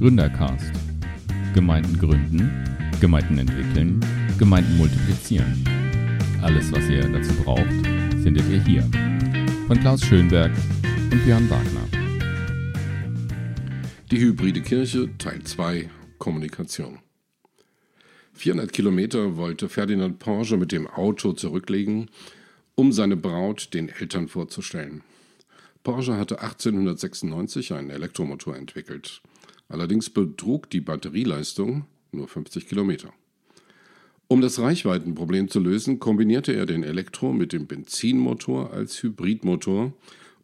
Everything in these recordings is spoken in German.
Gründercast. Gemeinden gründen, Gemeinden entwickeln, Gemeinden multiplizieren. Alles, was ihr dazu braucht, findet ihr hier. Von Klaus Schönberg und Björn Wagner. Die hybride Kirche Teil 2 Kommunikation. 400 Kilometer wollte Ferdinand Porsche mit dem Auto zurücklegen, um seine Braut den Eltern vorzustellen. Porsche hatte 1896 einen Elektromotor entwickelt. Allerdings betrug die Batterieleistung nur 50 Kilometer. Um das Reichweitenproblem zu lösen, kombinierte er den Elektro mit dem Benzinmotor als Hybridmotor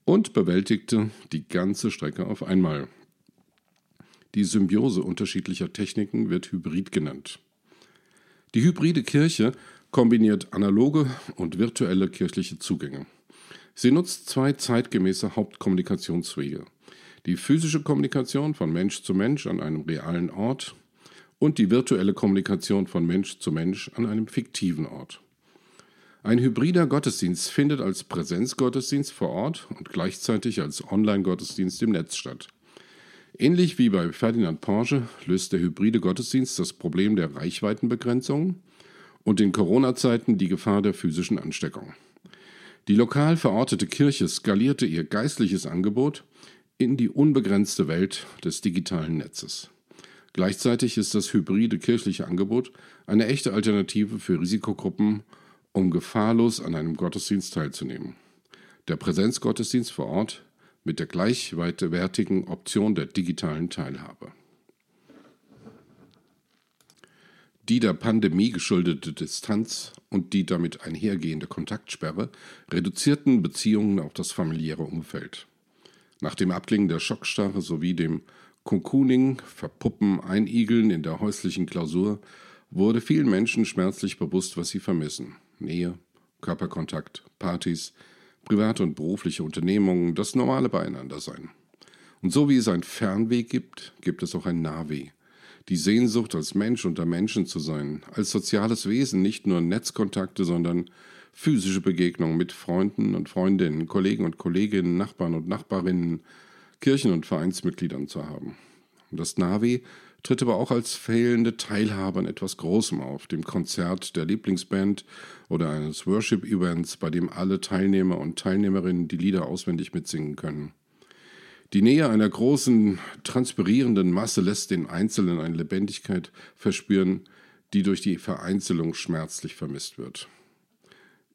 und bewältigte die ganze Strecke auf einmal. Die Symbiose unterschiedlicher Techniken wird Hybrid genannt. Die hybride Kirche kombiniert analoge und virtuelle kirchliche Zugänge. Sie nutzt zwei zeitgemäße Hauptkommunikationswege. Die physische Kommunikation von Mensch zu Mensch an einem realen Ort und die virtuelle Kommunikation von Mensch zu Mensch an einem fiktiven Ort. Ein hybrider Gottesdienst findet als Präsenzgottesdienst vor Ort und gleichzeitig als Online-Gottesdienst im Netz statt. Ähnlich wie bei Ferdinand Porsche löst der hybride Gottesdienst das Problem der Reichweitenbegrenzung und in Corona-Zeiten die Gefahr der physischen Ansteckung. Die lokal verortete Kirche skalierte ihr geistliches Angebot in die unbegrenzte Welt des digitalen Netzes. Gleichzeitig ist das hybride kirchliche Angebot eine echte Alternative für Risikogruppen, um gefahrlos an einem Gottesdienst teilzunehmen. Der Präsenzgottesdienst vor Ort mit der gleichwertigen Option der digitalen Teilhabe. Die der Pandemie geschuldete Distanz und die damit einhergehende Kontaktsperre reduzierten Beziehungen auf das familiäre Umfeld. Nach dem Abklingen der Schockstarre sowie dem Cocooning, Verpuppen, Einigeln in der häuslichen Klausur wurde vielen Menschen schmerzlich bewusst, was sie vermissen. Nähe, Körperkontakt, Partys, private und berufliche Unternehmungen, das normale Beieinandersein. Und so wie es ein Fernweg gibt, gibt es auch ein Nahweg die Sehnsucht, als Mensch unter Menschen zu sein, als soziales Wesen nicht nur Netzkontakte, sondern physische Begegnungen mit Freunden und Freundinnen, Kollegen und Kolleginnen, Nachbarn und Nachbarinnen, Kirchen- und Vereinsmitgliedern zu haben. Das Navi tritt aber auch als fehlende Teilhabe an etwas Großem auf, dem Konzert der Lieblingsband oder eines Worship-Events, bei dem alle Teilnehmer und Teilnehmerinnen die Lieder auswendig mitsingen können. Die Nähe einer großen, transpirierenden Masse lässt den Einzelnen eine Lebendigkeit verspüren, die durch die Vereinzelung schmerzlich vermisst wird.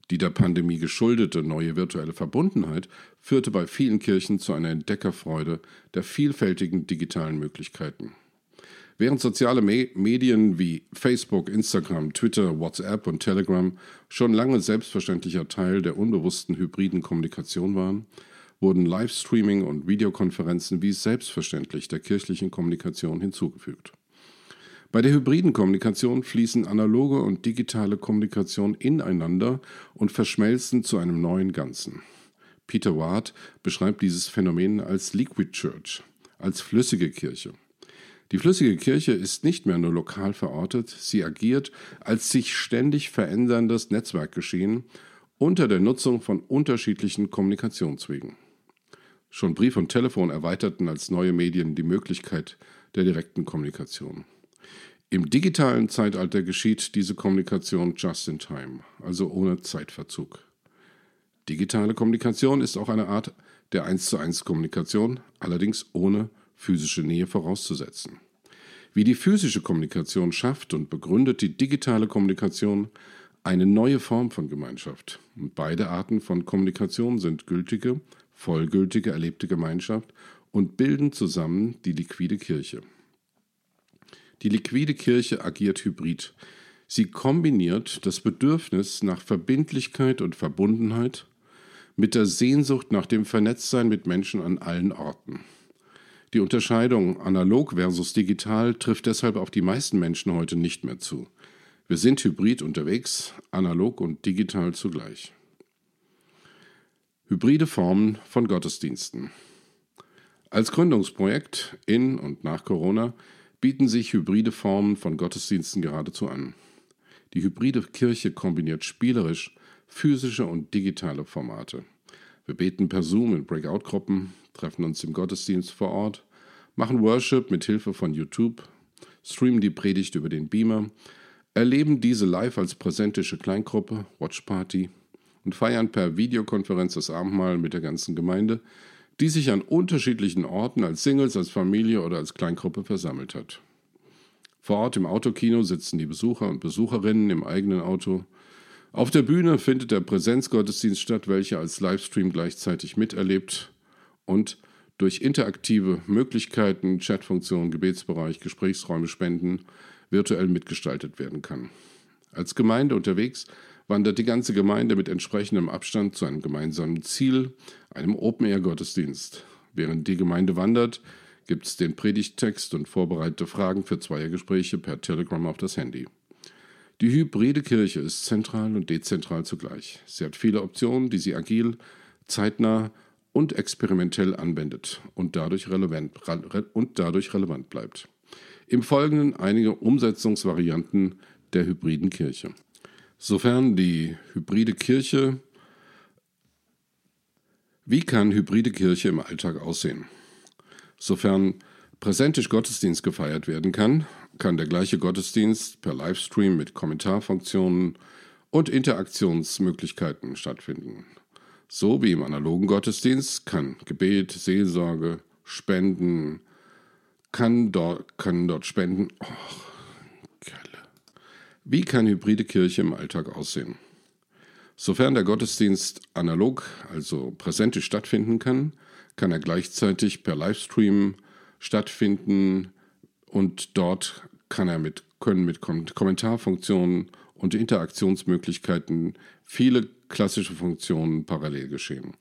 Die der Pandemie geschuldete neue virtuelle Verbundenheit führte bei vielen Kirchen zu einer Entdeckerfreude der vielfältigen digitalen Möglichkeiten. Während soziale Me Medien wie Facebook, Instagram, Twitter, WhatsApp und Telegram schon lange selbstverständlicher Teil der unbewussten hybriden Kommunikation waren, wurden Livestreaming und Videokonferenzen wie selbstverständlich der kirchlichen Kommunikation hinzugefügt. Bei der hybriden Kommunikation fließen analoge und digitale Kommunikation ineinander und verschmelzen zu einem neuen Ganzen. Peter Ward beschreibt dieses Phänomen als Liquid Church, als flüssige Kirche. Die flüssige Kirche ist nicht mehr nur lokal verortet, sie agiert als sich ständig veränderndes Netzwerkgeschehen unter der Nutzung von unterschiedlichen Kommunikationswegen. Schon Brief und Telefon erweiterten als neue Medien die Möglichkeit der direkten Kommunikation. Im digitalen Zeitalter geschieht diese Kommunikation just in time, also ohne Zeitverzug. Digitale Kommunikation ist auch eine Art der 1 zu 1 Kommunikation, allerdings ohne physische Nähe vorauszusetzen. Wie die physische Kommunikation schafft und begründet die digitale Kommunikation eine neue Form von Gemeinschaft. Und beide Arten von Kommunikation sind gültige vollgültige erlebte Gemeinschaft und bilden zusammen die liquide Kirche. Die liquide Kirche agiert hybrid. Sie kombiniert das Bedürfnis nach Verbindlichkeit und Verbundenheit mit der Sehnsucht nach dem Vernetztsein mit Menschen an allen Orten. Die Unterscheidung analog versus digital trifft deshalb auf die meisten Menschen heute nicht mehr zu. Wir sind hybrid unterwegs, analog und digital zugleich. Hybride Formen von Gottesdiensten. Als Gründungsprojekt in und nach Corona bieten sich hybride Formen von Gottesdiensten geradezu an. Die hybride Kirche kombiniert spielerisch physische und digitale Formate. Wir beten per Zoom in Breakout-Gruppen, treffen uns im Gottesdienst vor Ort, machen Worship mit Hilfe von YouTube, streamen die Predigt über den Beamer, erleben diese live als präsentische Kleingruppe, Watchparty und feiern per Videokonferenz das Abendmahl mit der ganzen Gemeinde, die sich an unterschiedlichen Orten als Singles, als Familie oder als Kleingruppe versammelt hat. Vor Ort im Autokino sitzen die Besucher und Besucherinnen im eigenen Auto. Auf der Bühne findet der Präsenzgottesdienst statt, welcher als Livestream gleichzeitig miterlebt und durch interaktive Möglichkeiten, Chatfunktionen, Gebetsbereich, Gesprächsräume, Spenden virtuell mitgestaltet werden kann. Als Gemeinde unterwegs wandert die ganze Gemeinde mit entsprechendem Abstand zu einem gemeinsamen Ziel, einem Open-Air-Gottesdienst. Während die Gemeinde wandert, gibt es den Predigttext und vorbereitete Fragen für Zweiergespräche per Telegram auf das Handy. Die hybride Kirche ist zentral und dezentral zugleich. Sie hat viele Optionen, die sie agil, zeitnah und experimentell anwendet und dadurch relevant, und dadurch relevant bleibt. Im Folgenden einige Umsetzungsvarianten der hybriden Kirche. Sofern die hybride Kirche, wie kann hybride Kirche im Alltag aussehen? Sofern präsentisch Gottesdienst gefeiert werden kann, kann der gleiche Gottesdienst per Livestream mit Kommentarfunktionen und Interaktionsmöglichkeiten stattfinden. So wie im analogen Gottesdienst kann Gebet, Seelsorge, Spenden, kann dort, können dort Spenden. Oh, Wie kann hybride Kirche im Alltag aussehen? Sofern der Gottesdienst analog, also präsentisch stattfinden kann, kann er gleichzeitig per Livestream stattfinden und dort kann er mit, können mit Kommentarfunktionen und Interaktionsmöglichkeiten viele klassische Funktionen parallel geschehen.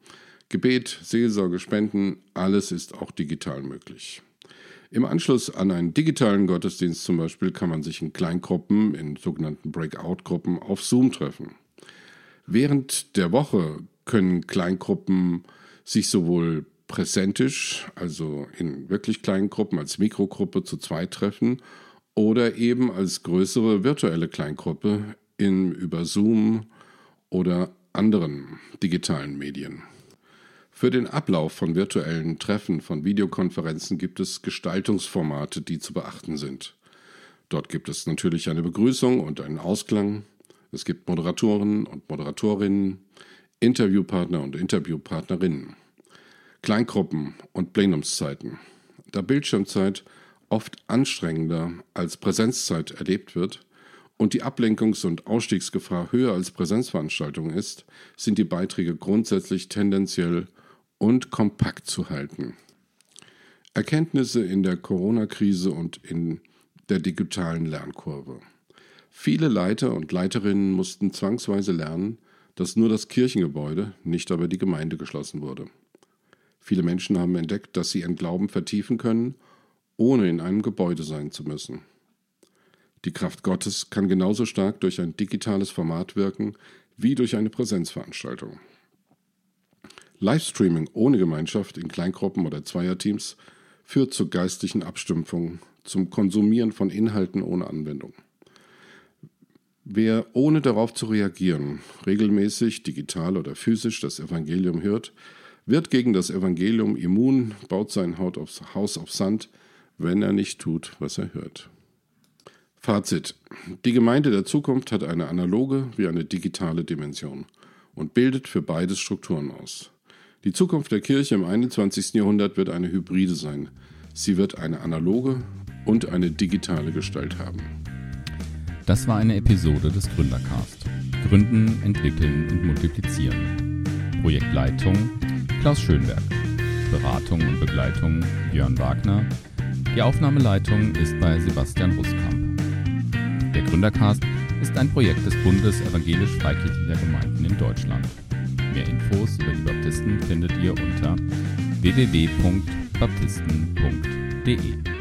Gebet, Seelsorge, Spenden, alles ist auch digital möglich. Im Anschluss an einen digitalen Gottesdienst zum Beispiel kann man sich in Kleingruppen, in sogenannten Breakout-Gruppen auf Zoom treffen. Während der Woche können Kleingruppen sich sowohl präsentisch, also in wirklich kleinen Gruppen als Mikrogruppe zu zweit treffen oder eben als größere virtuelle Kleingruppe in, über Zoom oder anderen digitalen Medien. Für den Ablauf von virtuellen Treffen, von Videokonferenzen gibt es Gestaltungsformate, die zu beachten sind. Dort gibt es natürlich eine Begrüßung und einen Ausklang. Es gibt Moderatoren und Moderatorinnen, Interviewpartner und Interviewpartnerinnen. Kleingruppen und Plenumszeiten. Da Bildschirmzeit oft anstrengender als Präsenzzeit erlebt wird und die Ablenkungs- und Ausstiegsgefahr höher als Präsenzveranstaltungen ist, sind die Beiträge grundsätzlich tendenziell und kompakt zu halten. Erkenntnisse in der Corona-Krise und in der digitalen Lernkurve. Viele Leiter und Leiterinnen mussten zwangsweise lernen, dass nur das Kirchengebäude, nicht aber die Gemeinde geschlossen wurde. Viele Menschen haben entdeckt, dass sie ihren Glauben vertiefen können, ohne in einem Gebäude sein zu müssen. Die Kraft Gottes kann genauso stark durch ein digitales Format wirken wie durch eine Präsenzveranstaltung. Livestreaming ohne Gemeinschaft in Kleingruppen oder Zweierteams führt zur geistlichen Abstumpfung, zum Konsumieren von Inhalten ohne Anwendung. Wer ohne darauf zu reagieren regelmäßig, digital oder physisch das Evangelium hört, wird gegen das Evangelium immun, baut sein Haus auf Sand, wenn er nicht tut, was er hört. Fazit. Die Gemeinde der Zukunft hat eine analoge wie eine digitale Dimension und bildet für beides Strukturen aus. Die Zukunft der Kirche im 21. Jahrhundert wird eine Hybride sein. Sie wird eine analoge und eine digitale Gestalt haben. Das war eine Episode des Gründercast. Gründen, entwickeln und multiplizieren. Projektleitung Klaus Schönberg. Beratung und Begleitung Björn Wagner. Die Aufnahmeleitung ist bei Sebastian Ruskamp. Der Gründercast ist ein Projekt des Bundes evangelisch-freikirchlicher Gemeinden in Deutschland. Mehr Infos über die Baptisten findet ihr unter www.baptisten.de.